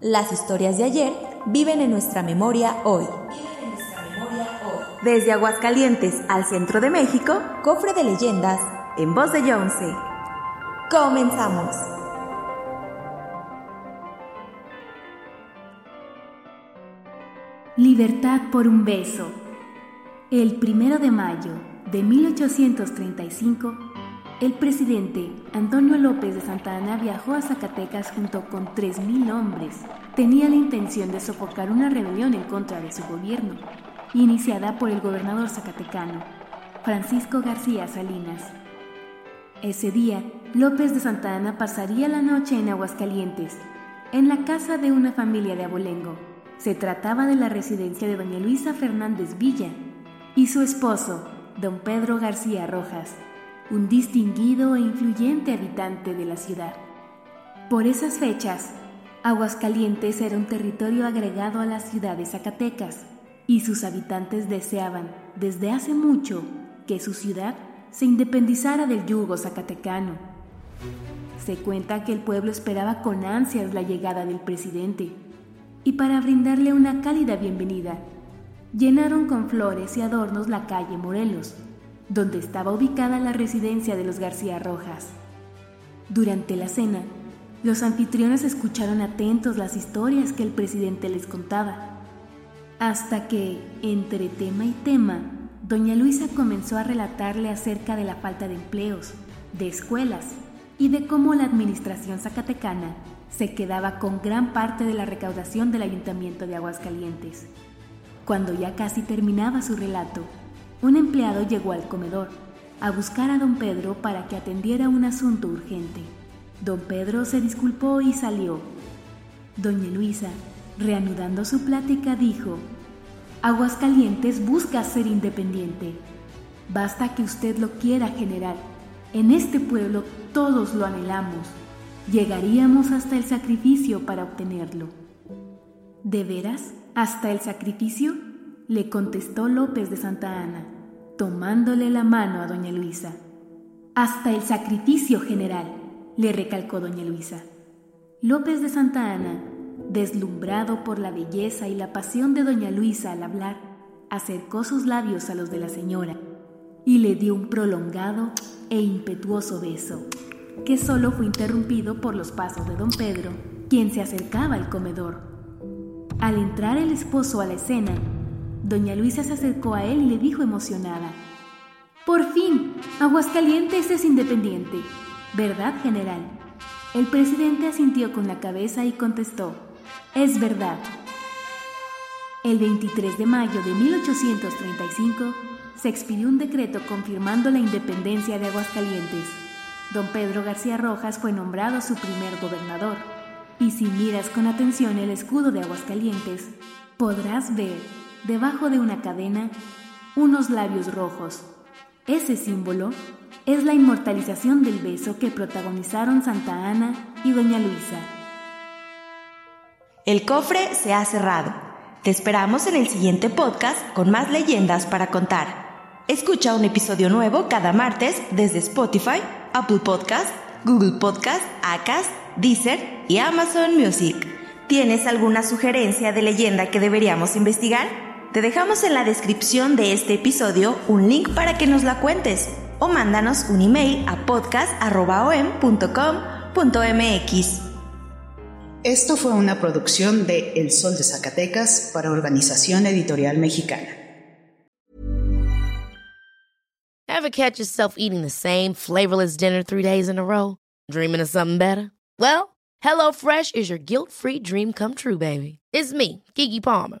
Las historias de ayer viven en nuestra memoria hoy. Desde Aguascalientes al centro de México, cofre de leyendas en voz de Jonce. Comenzamos. Libertad por un beso. El primero de mayo de 1835, el presidente Antonio López de Santa Ana viajó a Zacatecas junto con 3.000 hombres. Tenía la intención de sofocar una rebelión en contra de su gobierno, iniciada por el gobernador zacatecano, Francisco García Salinas. Ese día, López de Santa Ana pasaría la noche en Aguascalientes, en la casa de una familia de abolengo. Se trataba de la residencia de doña Luisa Fernández Villa y su esposo, don Pedro García Rojas, un distinguido e influyente habitante de la ciudad. Por esas fechas, Aguascalientes era un territorio agregado a la ciudad de Zacatecas y sus habitantes deseaban desde hace mucho que su ciudad se independizara del yugo zacatecano. Se cuenta que el pueblo esperaba con ansias la llegada del presidente y para brindarle una cálida bienvenida, llenaron con flores y adornos la calle Morelos, donde estaba ubicada la residencia de los García Rojas. Durante la cena, los anfitriones escucharon atentos las historias que el presidente les contaba, hasta que, entre tema y tema, doña Luisa comenzó a relatarle acerca de la falta de empleos, de escuelas y de cómo la administración zacatecana se quedaba con gran parte de la recaudación del ayuntamiento de Aguascalientes. Cuando ya casi terminaba su relato, un empleado llegó al comedor a buscar a don Pedro para que atendiera un asunto urgente. Don Pedro se disculpó y salió. Doña Luisa, reanudando su plática, dijo, Aguascalientes busca ser independiente. Basta que usted lo quiera, general. En este pueblo todos lo anhelamos. Llegaríamos hasta el sacrificio para obtenerlo. ¿De veras? ¿Hasta el sacrificio? Le contestó López de Santa Ana, tomándole la mano a doña Luisa. Hasta el sacrificio general, le recalcó doña Luisa. López de Santa Ana, deslumbrado por la belleza y la pasión de doña Luisa al hablar, acercó sus labios a los de la señora y le dio un prolongado e impetuoso beso, que solo fue interrumpido por los pasos de don Pedro, quien se acercaba al comedor. Al entrar el esposo a la escena, doña Luisa se acercó a él y le dijo emocionada, Por fin, Aguascalientes es independiente, ¿verdad, general? El presidente asintió con la cabeza y contestó, Es verdad. El 23 de mayo de 1835 se expidió un decreto confirmando la independencia de Aguascalientes. Don Pedro García Rojas fue nombrado su primer gobernador. Y si miras con atención el escudo de Aguascalientes, podrás ver, debajo de una cadena, unos labios rojos. Ese símbolo es la inmortalización del beso que protagonizaron Santa Ana y Doña Luisa. El cofre se ha cerrado. Te esperamos en el siguiente podcast con más leyendas para contar. Escucha un episodio nuevo cada martes desde Spotify, Apple Podcast, Google Podcast, Acast, Deezer y Amazon Music. ¿Tienes alguna sugerencia de leyenda que deberíamos investigar? Te dejamos en la descripción de este episodio un link para que nos la cuentes o mándanos un email a podcast.om.com.mx. Esto fue una producción de El Sol de Zacatecas para Organización Editorial Mexicana. Ever catch yourself eating the same flavorless dinner three days in a row? Dreaming of something better? Well, HelloFresh is your guilt-free dream come true, baby. It's me, Kiki Palmer.